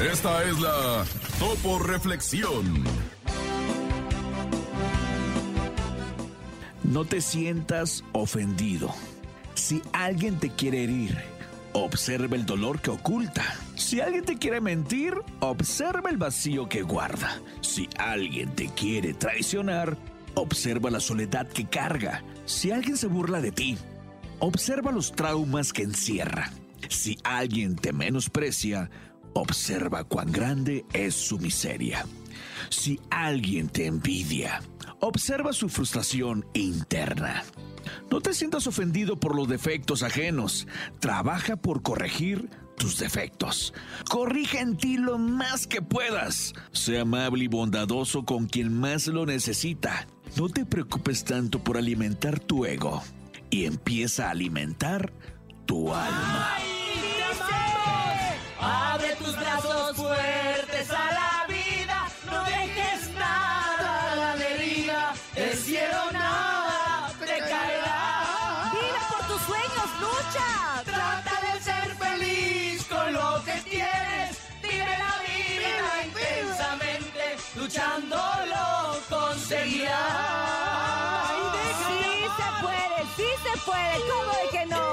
Esta es la Topo Reflexión. No te sientas ofendido. Si alguien te quiere herir, observa el dolor que oculta. Si alguien te quiere mentir, observa el vacío que guarda. Si alguien te quiere traicionar, observa la soledad que carga. Si alguien se burla de ti, observa los traumas que encierra. Si alguien te menosprecia, observa cuán grande es su miseria. Si alguien te envidia, observa su frustración interna. No te sientas ofendido por los defectos ajenos. Trabaja por corregir tus defectos. Corrige en ti lo más que puedas. Sé amable y bondadoso con quien más lo necesita. No te preocupes tanto por alimentar tu ego y empieza a alimentar tu alma. Tus brazos fuertes a la vida, no dejes nada a la deriva, el cielo nada te caerá. ¡Vive por tus sueños, lucha! Trata de ser feliz con lo que tienes, vive la vida intensamente, luchando lo conseguirás. Sí se puede, sí se puede, ¿cómo de que no?